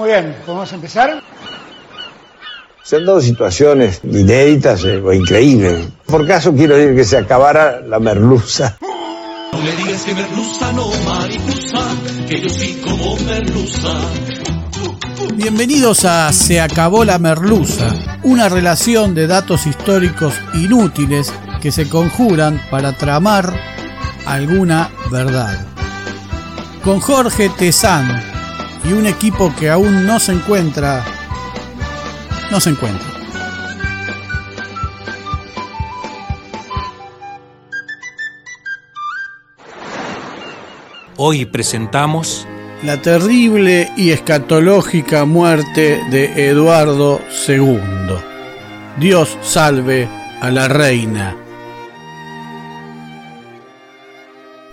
Muy bien, ¿podemos empezar? Son dos situaciones inéditas eh, o increíbles. Por caso quiero decir que se acabara la merluza. No me digas que merluza no mariposa, que yo sí como merluza. Bienvenidos a Se acabó la merluza, una relación de datos históricos inútiles que se conjuran para tramar alguna verdad. Con Jorge Tezán y un equipo que aún no se encuentra, no se encuentra. Hoy presentamos La terrible y escatológica muerte de Eduardo II. Dios salve a la reina.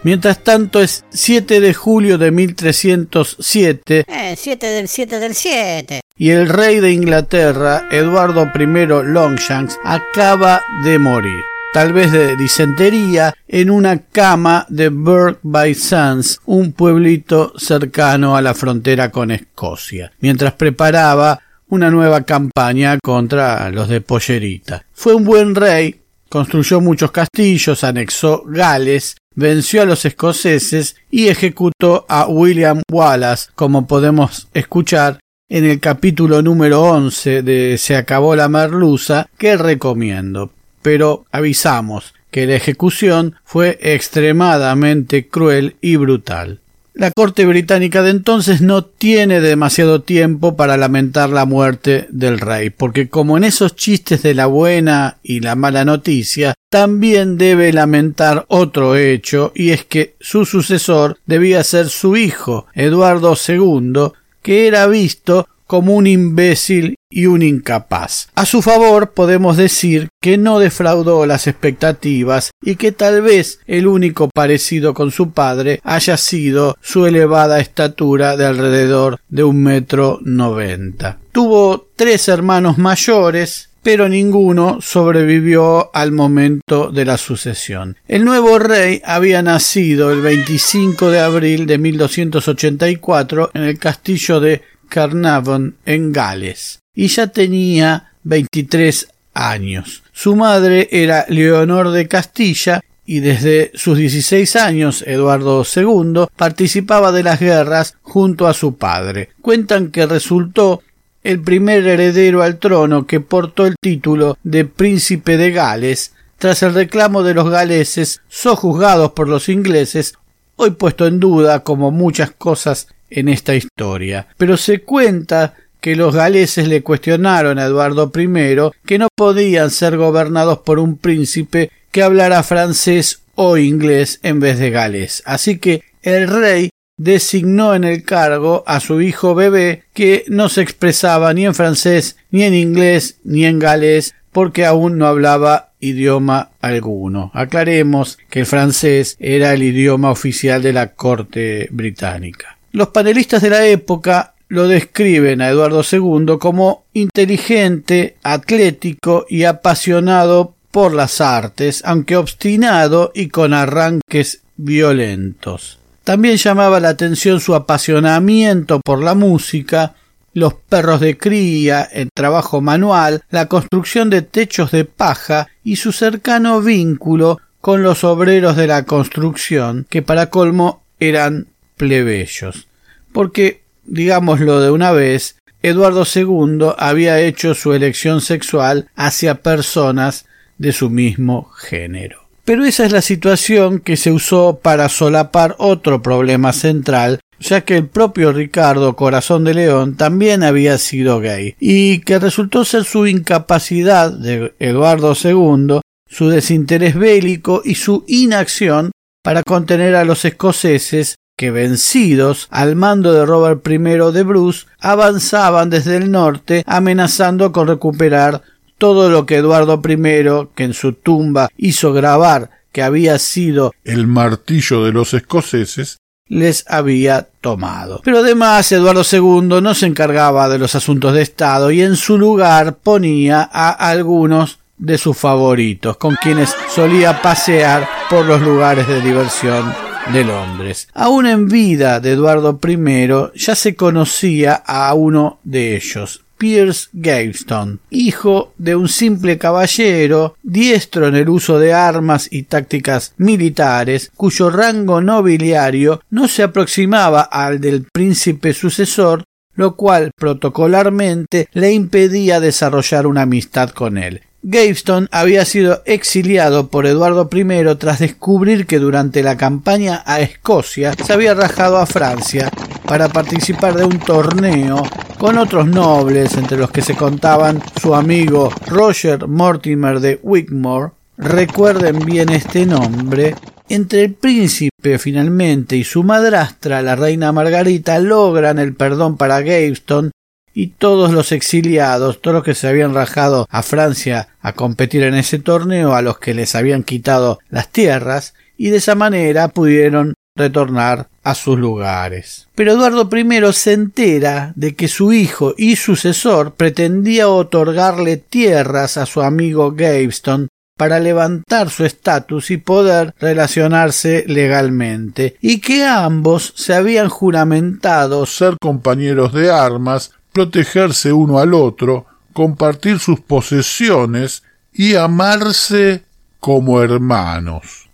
Mientras tanto es 7 de julio de 1307 Eh, 7 del 7 del 7. y el rey de Inglaterra, Eduardo I Longshanks, acaba de morir, tal vez de disentería, en una cama de Burke by Sands, un pueblito cercano a la frontera con Escocia, mientras preparaba una nueva campaña contra los de Pollerita. Fue un buen rey, construyó muchos castillos, anexó Gales, venció a los escoceses y ejecutó a William Wallace, como podemos escuchar en el capítulo número 11 de Se acabó la merluza, que recomiendo. Pero avisamos que la ejecución fue extremadamente cruel y brutal. La corte británica de entonces no tiene demasiado tiempo para lamentar la muerte del rey, porque como en esos chistes de la buena y la mala noticia, también debe lamentar otro hecho, y es que su sucesor debía ser su hijo, Eduardo II, que era visto como un imbécil y un incapaz. A su favor podemos decir que no defraudó las expectativas y que tal vez el único parecido con su padre haya sido su elevada estatura de alrededor de un metro noventa. Tuvo tres hermanos mayores pero ninguno sobrevivió al momento de la sucesión. El nuevo rey había nacido el 25 de abril de 1284 en el castillo de Carnarvon en Gales y ya tenía 23 años. Su madre era Leonor de Castilla y desde sus 16 años Eduardo II participaba de las guerras junto a su padre. Cuentan que resultó el primer heredero al trono que portó el título de príncipe de Gales tras el reclamo de los galeses sojuzgados por los ingleses hoy puesto en duda como muchas cosas en esta historia. Pero se cuenta que los galeses le cuestionaron a Eduardo I que no podían ser gobernados por un príncipe que hablara francés o inglés en vez de galés. Así que el rey designó en el cargo a su hijo bebé que no se expresaba ni en francés, ni en inglés, ni en galés, porque aún no hablaba idioma alguno. Aclaremos que el francés era el idioma oficial de la corte británica. Los panelistas de la época lo describen a Eduardo II como inteligente, atlético y apasionado por las artes, aunque obstinado y con arranques violentos. También llamaba la atención su apasionamiento por la música, los perros de cría, el trabajo manual, la construcción de techos de paja y su cercano vínculo con los obreros de la construcción, que para colmo eran plebeyos. Porque, digámoslo de una vez, Eduardo II había hecho su elección sexual hacia personas de su mismo género. Pero esa es la situación que se usó para solapar otro problema central, ya que el propio Ricardo Corazón de León también había sido gay, y que resultó ser su incapacidad de Eduardo II, su desinterés bélico y su inacción para contener a los escoceses que vencidos al mando de Robert I de Bruce avanzaban desde el norte amenazando con recuperar todo lo que Eduardo I, que en su tumba hizo grabar que había sido el martillo de los escoceses, les había tomado. Pero además Eduardo II no se encargaba de los asuntos de Estado y en su lugar ponía a algunos de sus favoritos, con quienes solía pasear por los lugares de diversión de Londres. Aún en vida de Eduardo I ya se conocía a uno de ellos, Pierce Gaveston, hijo de un simple caballero, diestro en el uso de armas y tácticas militares, cuyo rango nobiliario no se aproximaba al del príncipe sucesor, lo cual protocolarmente le impedía desarrollar una amistad con él. Gaveston había sido exiliado por Eduardo I tras descubrir que durante la campaña a Escocia se había rajado a Francia para participar de un torneo con otros nobles, entre los que se contaban su amigo Roger Mortimer de Wigmore. Recuerden bien este nombre. Entre el príncipe finalmente y su madrastra, la reina Margarita, logran el perdón para Gaveston y todos los exiliados, todos los que se habían rajado a Francia a competir en ese torneo, a los que les habían quitado las tierras, y de esa manera pudieron retornar a sus lugares. Pero Eduardo I se entera de que su hijo y sucesor pretendía otorgarle tierras a su amigo Gaveston para levantar su estatus y poder relacionarse legalmente, y que ambos se habían juramentado ser compañeros de armas protegerse uno al otro, compartir sus posesiones y amarse como hermanos.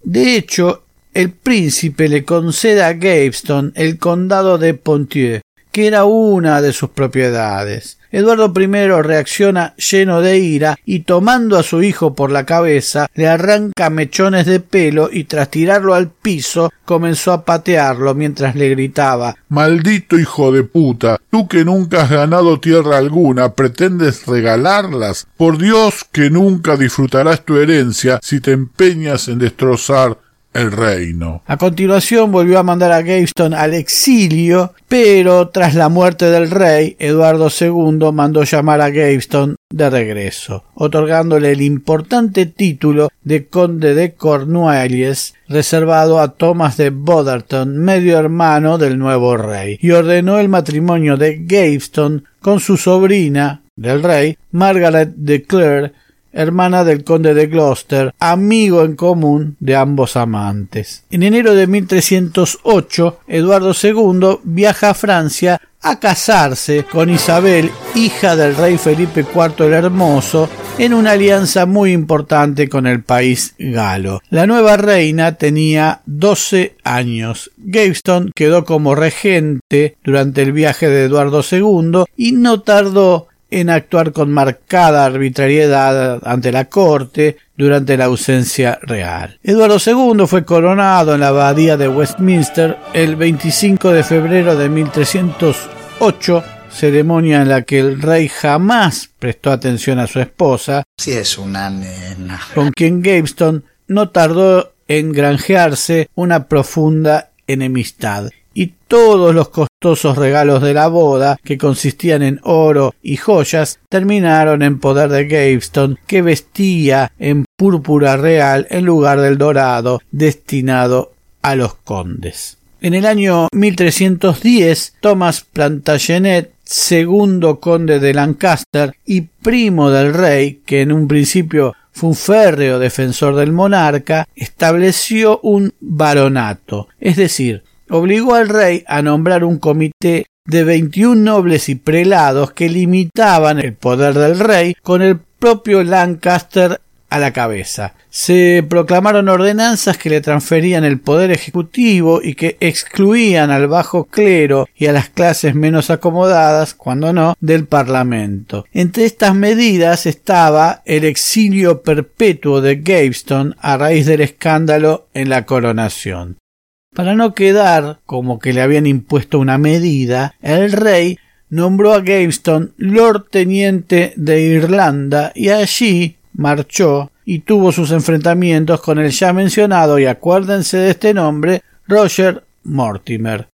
De hecho, el príncipe le concede a Gaveston el condado de Pontieu, que era una de sus propiedades. Eduardo I reacciona lleno de ira y tomando a su hijo por la cabeza le arranca mechones de pelo y tras tirarlo al piso comenzó a patearlo mientras le gritaba Maldito hijo de puta, tú que nunca has ganado tierra alguna, pretendes regalarlas. Por Dios que nunca disfrutarás tu herencia si te empeñas en destrozar el reino. A continuación volvió a mandar a Gaveston al exilio, pero tras la muerte del rey, Eduardo II mandó llamar a Gaveston de regreso, otorgándole el importante título de conde de Cornualles, reservado a Thomas de Botherton, medio hermano del nuevo rey, y ordenó el matrimonio de Gaveston con su sobrina del rey, Margaret de Clare, hermana del conde de Gloucester, amigo en común de ambos amantes. En enero de 1308, Eduardo II viaja a Francia a casarse con Isabel, hija del rey Felipe IV el Hermoso, en una alianza muy importante con el país galo. La nueva reina tenía 12 años. Gaveston quedó como regente durante el viaje de Eduardo II y no tardó en actuar con marcada arbitrariedad ante la corte durante la ausencia real. Eduardo II fue coronado en la abadía de Westminster el 25 de febrero de 1308, ceremonia en la que el rey jamás prestó atención a su esposa, si es una nena, con quien Gaveston no tardó en granjearse una profunda enemistad y todos los costosos regalos de la boda, que consistían en oro y joyas, terminaron en poder de Gaveston, que vestía en púrpura real en lugar del dorado destinado a los condes. En el año 1310, Thomas Plantagenet, segundo conde de Lancaster y primo del rey, que en un principio fue un férreo defensor del monarca, estableció un baronato, es decir, obligó al rey a nombrar un comité de 21 nobles y prelados que limitaban el poder del rey con el propio Lancaster a la cabeza. Se proclamaron ordenanzas que le transferían el poder ejecutivo y que excluían al bajo clero y a las clases menos acomodadas, cuando no, del Parlamento. Entre estas medidas estaba el exilio perpetuo de Gaveston a raíz del escándalo en la coronación. Para no quedar como que le habían impuesto una medida, el rey nombró a Gaveston Lord Teniente de Irlanda y allí marchó y tuvo sus enfrentamientos con el ya mencionado, y acuérdense de este nombre, Roger Mortimer,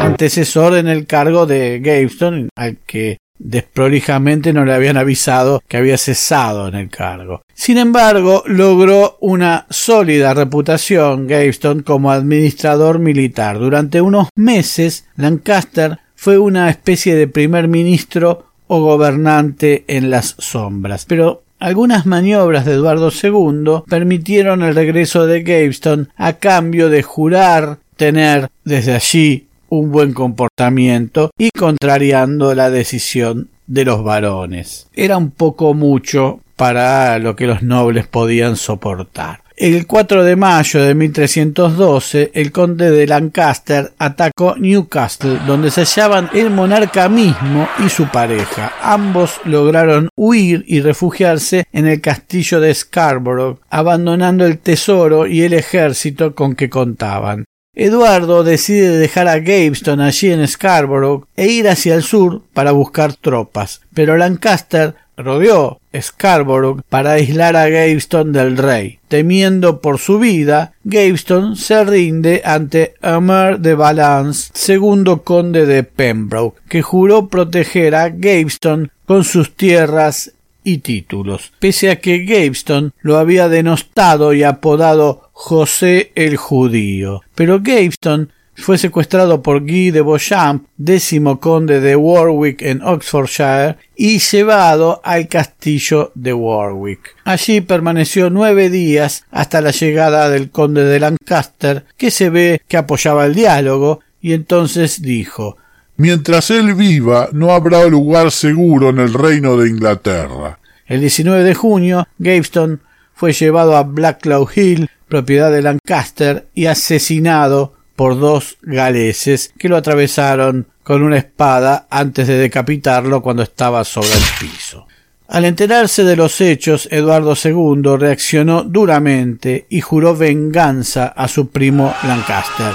antecesor en el cargo de Gaveston, al que desprolijamente no le habían avisado que había cesado en el cargo. Sin embargo, logró una sólida reputación Gaveston como administrador militar. Durante unos meses, Lancaster fue una especie de primer ministro o gobernante en las sombras. Pero algunas maniobras de Eduardo II permitieron el regreso de Gaveston a cambio de jurar tener desde allí un buen comportamiento y contrariando la decisión de los varones. Era un poco mucho para lo que los nobles podían soportar. El 4 de mayo de 1312, el conde de Lancaster atacó Newcastle, donde se hallaban el monarca mismo y su pareja. Ambos lograron huir y refugiarse en el castillo de Scarborough, abandonando el tesoro y el ejército con que contaban. Eduardo decide dejar a Gaveston allí en Scarborough e ir hacia el sur para buscar tropas, pero Lancaster rodeó Scarborough para aislar a Gaveston del rey. Temiendo por su vida, Gaveston se rinde ante Omer de Valence, segundo conde de Pembroke, que juró proteger a Gaveston con sus tierras y títulos, pese a que Gaveston lo había denostado y apodado José el Judío. Pero Gaveston fue secuestrado por Guy de Beauchamp, décimo conde de Warwick en Oxfordshire, y llevado al castillo de Warwick. Allí permaneció nueve días hasta la llegada del conde de Lancaster, que se ve que apoyaba el diálogo, y entonces dijo Mientras él viva, no habrá lugar seguro en el reino de Inglaterra. El 19 de junio, Gaveston fue llevado a Blacklow Hill, propiedad de Lancaster, y asesinado por dos galeses que lo atravesaron con una espada antes de decapitarlo cuando estaba sobre el piso. Al enterarse de los hechos, Eduardo II reaccionó duramente y juró venganza a su primo Lancaster,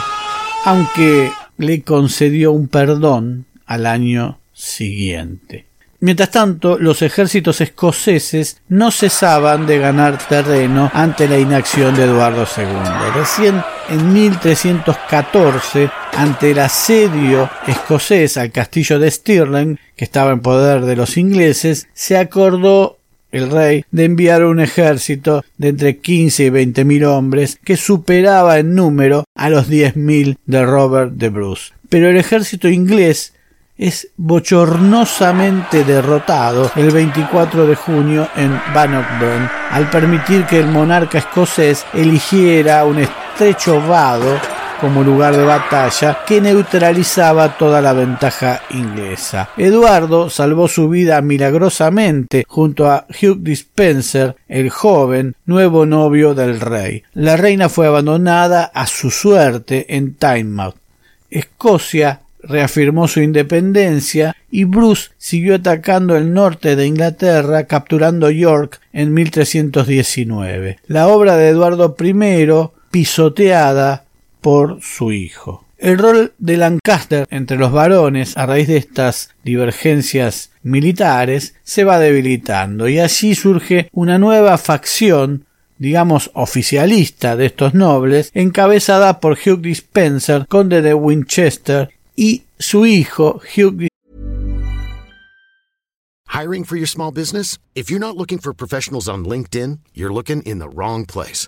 aunque le concedió un perdón al año siguiente. Mientras tanto, los ejércitos escoceses no cesaban de ganar terreno ante la inacción de Eduardo II. Recién en 1314, ante el asedio escocés al castillo de Stirling, que estaba en poder de los ingleses, se acordó el rey de enviar un ejército de entre quince y veinte mil hombres que superaba en número a los diez mil de Robert de Bruce. Pero el ejército inglés es bochornosamente derrotado el 24 de junio en Bannockburn al permitir que el monarca escocés eligiera un estrecho vado como lugar de batalla que neutralizaba toda la ventaja inglesa. Eduardo salvó su vida milagrosamente junto a Hugh Dispenser, el joven nuevo novio del rey. La reina fue abandonada a su suerte en Tynemouth. Escocia reafirmó su independencia y Bruce siguió atacando el norte de Inglaterra capturando York en 1319. La obra de Eduardo I pisoteada por su hijo. El rol de Lancaster entre los varones a raíz de estas divergencias militares se va debilitando y allí surge una nueva facción digamos oficialista de estos nobles, encabezada por Hugh Dispenser, conde de Winchester, y su hijo Hugh. Hiring for your small business? If you're not looking for professionals on LinkedIn, you're looking in the wrong place.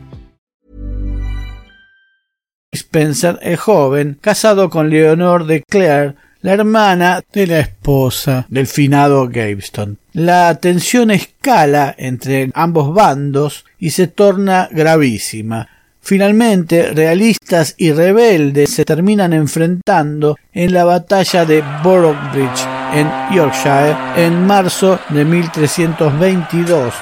Spencer es joven, casado con Leonor de Clare, la hermana de la esposa del finado Gaveston. La tensión escala entre ambos bandos y se torna gravísima. Finalmente, realistas y rebeldes se terminan enfrentando en la batalla de Boroughbridge en Yorkshire en marzo de 1322,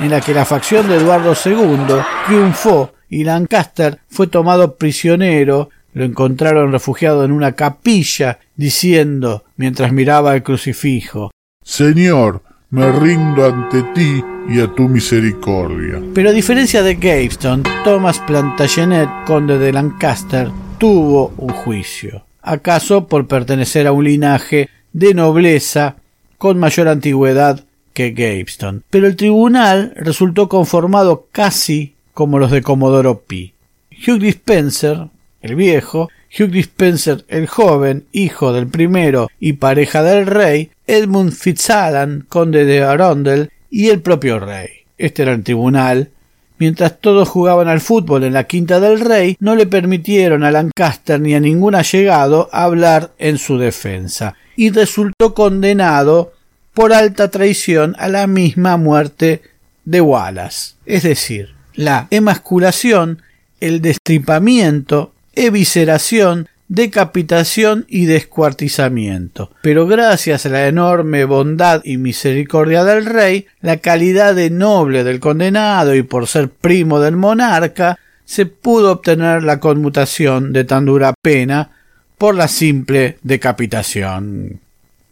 en la que la facción de Eduardo II triunfó y Lancaster fue tomado prisionero, lo encontraron refugiado en una capilla, diciendo, mientras miraba el crucifijo, Señor, me rindo ante ti y a tu misericordia. Pero a diferencia de Gaveston, Thomas Plantagenet, conde de Lancaster, tuvo un juicio, acaso por pertenecer a un linaje de nobleza con mayor antigüedad que Gaveston. Pero el tribunal resultó conformado casi como los de Comodoro Pi. Hugh Dispenser, el viejo, Hugh Dispenser el joven, hijo del primero y pareja del rey, Edmund Fitzalan, conde de Arundel, y el propio rey. Este era el tribunal. Mientras todos jugaban al fútbol en la quinta del rey, no le permitieron a Lancaster ni a ningún allegado hablar en su defensa, y resultó condenado por alta traición a la misma muerte de Wallace. Es decir, la emasculación, el destripamiento, evisceración, decapitación y descuartizamiento. Pero gracias a la enorme bondad y misericordia del rey, la calidad de noble del condenado y por ser primo del monarca, se pudo obtener la conmutación de tan dura pena por la simple decapitación.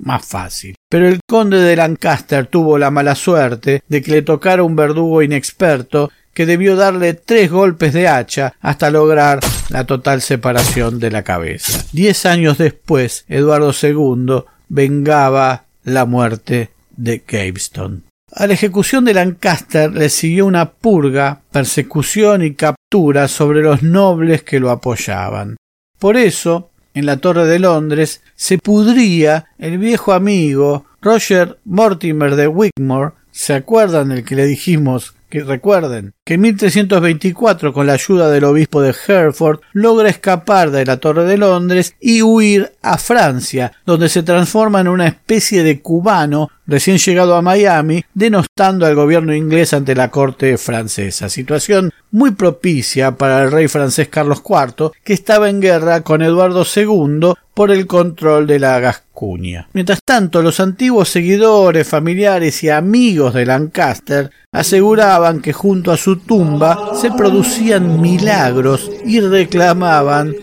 Más fácil. Pero el conde de Lancaster tuvo la mala suerte de que le tocara un verdugo inexperto que debió darle tres golpes de hacha hasta lograr la total separación de la cabeza. Diez años después, Eduardo II vengaba la muerte de Gaveston. A la ejecución de Lancaster le siguió una purga, persecución y captura sobre los nobles que lo apoyaban. Por eso, en la Torre de Londres se pudría el viejo amigo Roger Mortimer de Wigmore, ¿se acuerdan el que le dijimos que recuerden que en 1324 con la ayuda del obispo de Hereford logra escapar de la Torre de Londres y huir a Francia, donde se transforma en una especie de cubano recién llegado a Miami, denostando al gobierno inglés ante la corte francesa, situación muy propicia para el rey francés Carlos IV, que estaba en guerra con Eduardo II por el control de la Gascuña. Mientras tanto, los antiguos seguidores, familiares y amigos de Lancaster aseguraban que junto a su tumba se producían milagros y reclamaban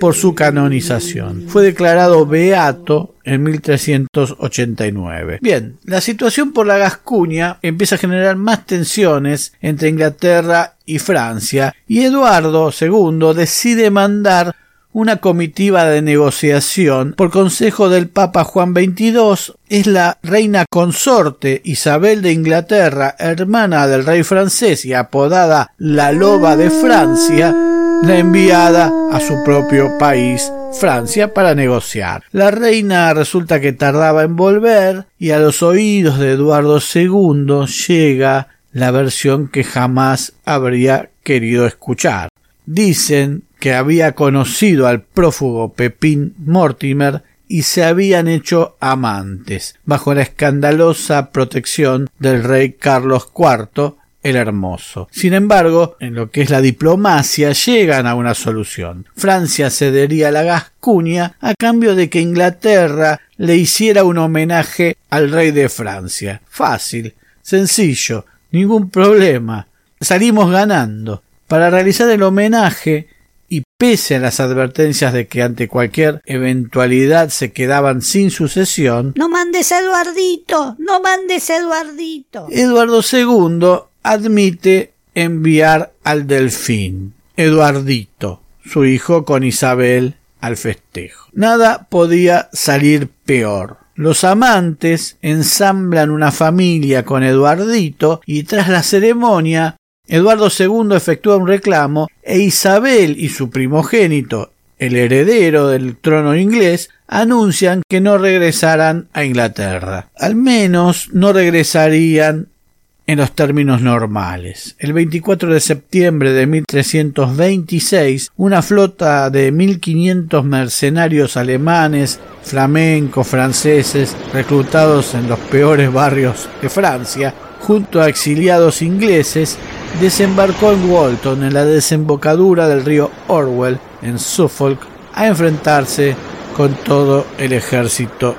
por su canonización. Fue declarado beato en 1389. Bien, la situación por la Gascuña empieza a generar más tensiones entre Inglaterra y Francia y Eduardo II decide mandar una comitiva de negociación por consejo del Papa Juan XXII es la reina consorte Isabel de Inglaterra, hermana del rey francés y apodada la loba de Francia, la enviada a su propio país, Francia, para negociar. La reina resulta que tardaba en volver y a los oídos de Eduardo II llega la versión que jamás habría querido escuchar. Dicen que había conocido al prófugo Pepín Mortimer y se habían hecho amantes, bajo la escandalosa protección del rey Carlos IV el Hermoso. Sin embargo, en lo que es la diplomacia llegan a una solución. Francia cedería la Gascuña a cambio de que Inglaterra le hiciera un homenaje al rey de Francia. Fácil, sencillo, ningún problema. Salimos ganando. Para realizar el homenaje, y pese a las advertencias de que ante cualquier eventualidad se quedaban sin sucesión, No mandes a Eduardito, no mandes a Eduardito. Eduardo II admite enviar al delfín, Eduardito, su hijo con Isabel, al festejo. Nada podía salir peor. Los amantes ensamblan una familia con Eduardito y tras la ceremonia Eduardo II efectúa un reclamo e Isabel y su primogénito, el heredero del trono inglés, anuncian que no regresarán a Inglaterra. Al menos no regresarían en los términos normales. El 24 de septiembre de 1326, una flota de 1500 mercenarios alemanes, flamencos, franceses, reclutados en los peores barrios de Francia, junto a exiliados ingleses, desembarcó en Walton, en la desembocadura del río Orwell, en Suffolk, a enfrentarse con todo el ejército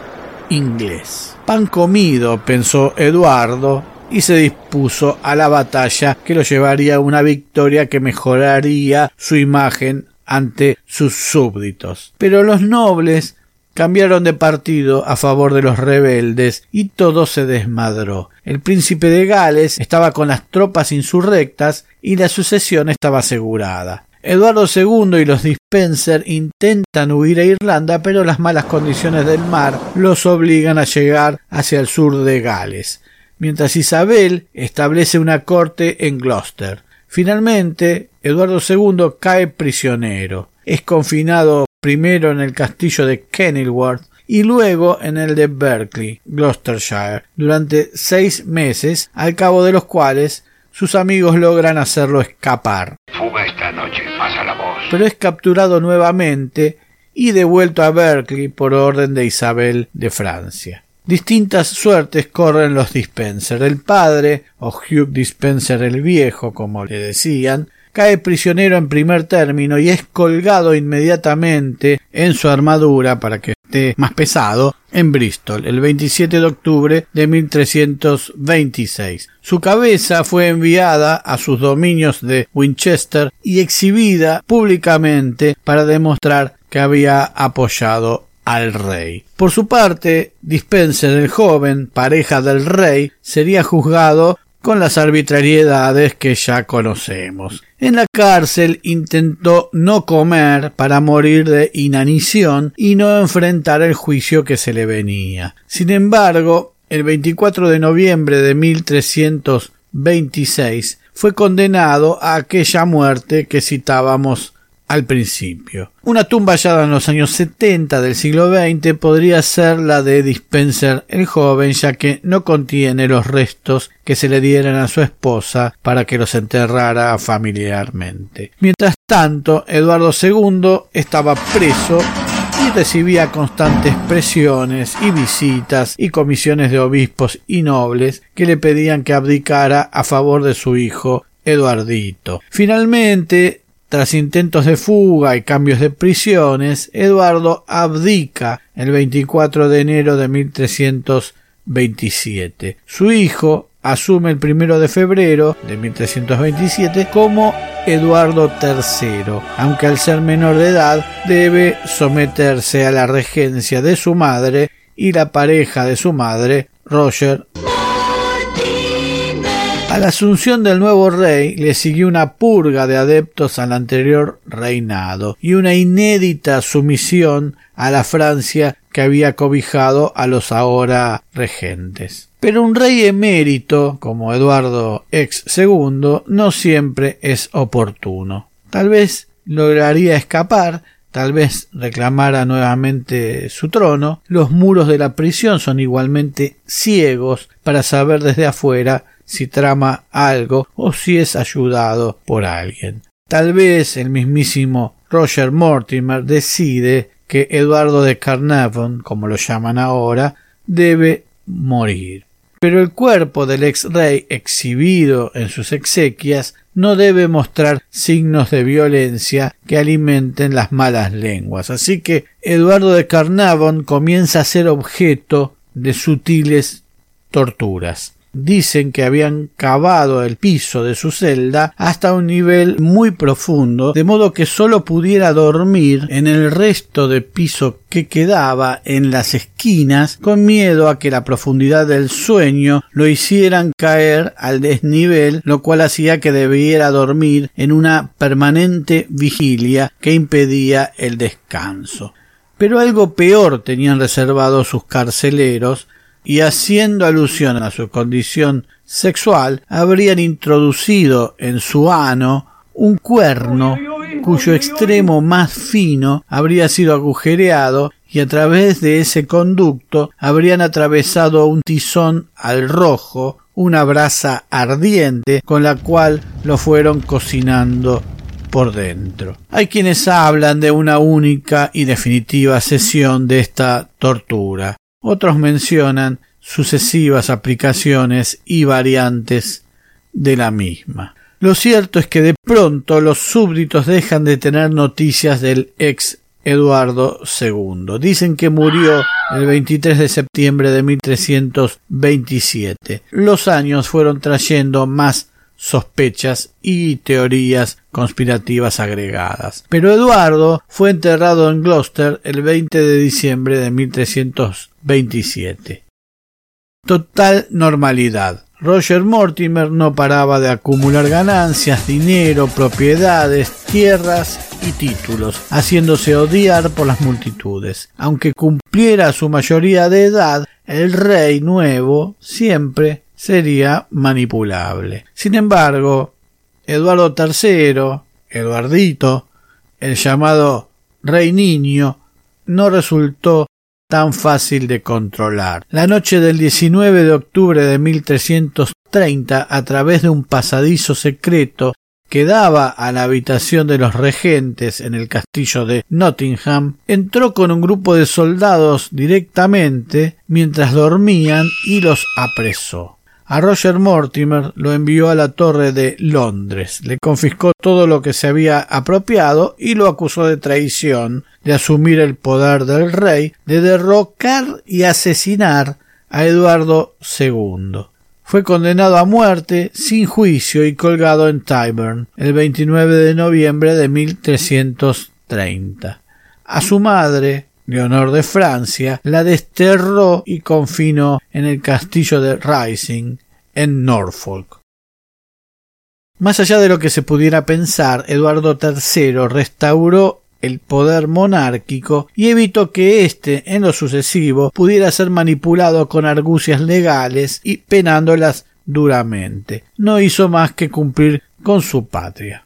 inglés. Pan comido, pensó Eduardo, y se dispuso a la batalla que lo llevaría a una victoria que mejoraría su imagen ante sus súbditos. Pero los nobles cambiaron de partido a favor de los rebeldes y todo se desmadró. El príncipe de Gales estaba con las tropas insurrectas y la sucesión estaba asegurada. Eduardo II y los Dispenser intentan huir a Irlanda, pero las malas condiciones del mar los obligan a llegar hacia el sur de Gales, mientras Isabel establece una corte en Gloucester. Finalmente, Eduardo II cae prisionero. Es confinado primero en el castillo de Kenilworth y luego en el de Berkeley, Gloucestershire, durante seis meses, al cabo de los cuales sus amigos logran hacerlo escapar. Fuga esta noche, pasa la voz. Pero es capturado nuevamente y devuelto a Berkeley por orden de Isabel de Francia. Distintas suertes corren los Dispenser. El padre, o Hugh Dispenser el Viejo, como le decían, cae prisionero en primer término y es colgado inmediatamente en su armadura para que esté más pesado en Bristol el 27 de octubre de 1326. Su cabeza fue enviada a sus dominios de Winchester y exhibida públicamente para demostrar que había apoyado al rey. Por su parte, Dispenser el joven, pareja del rey, sería juzgado con las arbitrariedades que ya conocemos. En la cárcel intentó no comer para morir de inanición y no enfrentar el juicio que se le venía. Sin embargo, el 24 de noviembre de 1326 fue condenado a aquella muerte que citábamos al principio. Una tumba hallada en los años 70 del siglo XX podría ser la de Dispenser el joven, ya que no contiene los restos que se le dieran a su esposa para que los enterrara familiarmente. Mientras tanto, Eduardo II estaba preso y recibía constantes presiones y visitas y comisiones de obispos y nobles que le pedían que abdicara a favor de su hijo Eduardito. Finalmente, tras intentos de fuga y cambios de prisiones, Eduardo abdica el 24 de enero de 1327. Su hijo asume el primero de febrero de 1327 como Eduardo III, aunque al ser menor de edad debe someterse a la regencia de su madre y la pareja de su madre, Roger a la asunción del nuevo rey le siguió una purga de adeptos al anterior reinado y una inédita sumisión a la Francia que había cobijado a los ahora regentes. Pero un rey emérito, como Eduardo ex II, no siempre es oportuno. Tal vez lograría escapar, tal vez reclamara nuevamente su trono, los muros de la prisión son igualmente ciegos para saber desde afuera si trama algo o si es ayudado por alguien. Tal vez el mismísimo Roger Mortimer decide que Eduardo de Carnarvon, como lo llaman ahora, debe morir. pero el cuerpo del ex rey exhibido en sus exequias no debe mostrar signos de violencia que alimenten las malas lenguas. Así que Eduardo de Carnavon comienza a ser objeto de sutiles torturas dicen que habían cavado el piso de su celda hasta un nivel muy profundo, de modo que sólo pudiera dormir en el resto de piso que quedaba en las esquinas, con miedo a que la profundidad del sueño lo hicieran caer al desnivel, lo cual hacía que debiera dormir en una permanente vigilia que impedía el descanso. Pero algo peor tenían reservado sus carceleros, y haciendo alusión a su condición sexual, habrían introducido en su ano un cuerno cuyo extremo más fino habría sido agujereado y a través de ese conducto habrían atravesado un tizón al rojo, una brasa ardiente con la cual lo fueron cocinando por dentro. Hay quienes hablan de una única y definitiva sesión de esta tortura. Otros mencionan sucesivas aplicaciones y variantes de la misma. Lo cierto es que de pronto los súbditos dejan de tener noticias del ex Eduardo II. Dicen que murió el 23 de septiembre de 1327. Los años fueron trayendo más sospechas y teorías conspirativas agregadas. Pero Eduardo fue enterrado en Gloucester el 20 de diciembre de 1327. Total normalidad. Roger Mortimer no paraba de acumular ganancias, dinero, propiedades, tierras y títulos, haciéndose odiar por las multitudes. Aunque cumpliera su mayoría de edad, el rey nuevo siempre sería manipulable. Sin embargo, Eduardo III, Eduardito, el llamado Rey Niño, no resultó tan fácil de controlar. La noche del 19 de octubre de 1330, a través de un pasadizo secreto que daba a la habitación de los regentes en el castillo de Nottingham, entró con un grupo de soldados directamente mientras dormían y los apresó. A Roger Mortimer lo envió a la torre de Londres, le confiscó todo lo que se había apropiado y lo acusó de traición, de asumir el poder del rey, de derrocar y asesinar a Eduardo II. Fue condenado a muerte sin juicio y colgado en Tyburn el 29 de noviembre de 1330. A su madre, Leonor de Francia, la desterró y confinó en el castillo de Rising, en Norfolk. Más allá de lo que se pudiera pensar, Eduardo III restauró el poder monárquico y evitó que éste, en lo sucesivo, pudiera ser manipulado con argucias legales y penándolas duramente. No hizo más que cumplir con su patria.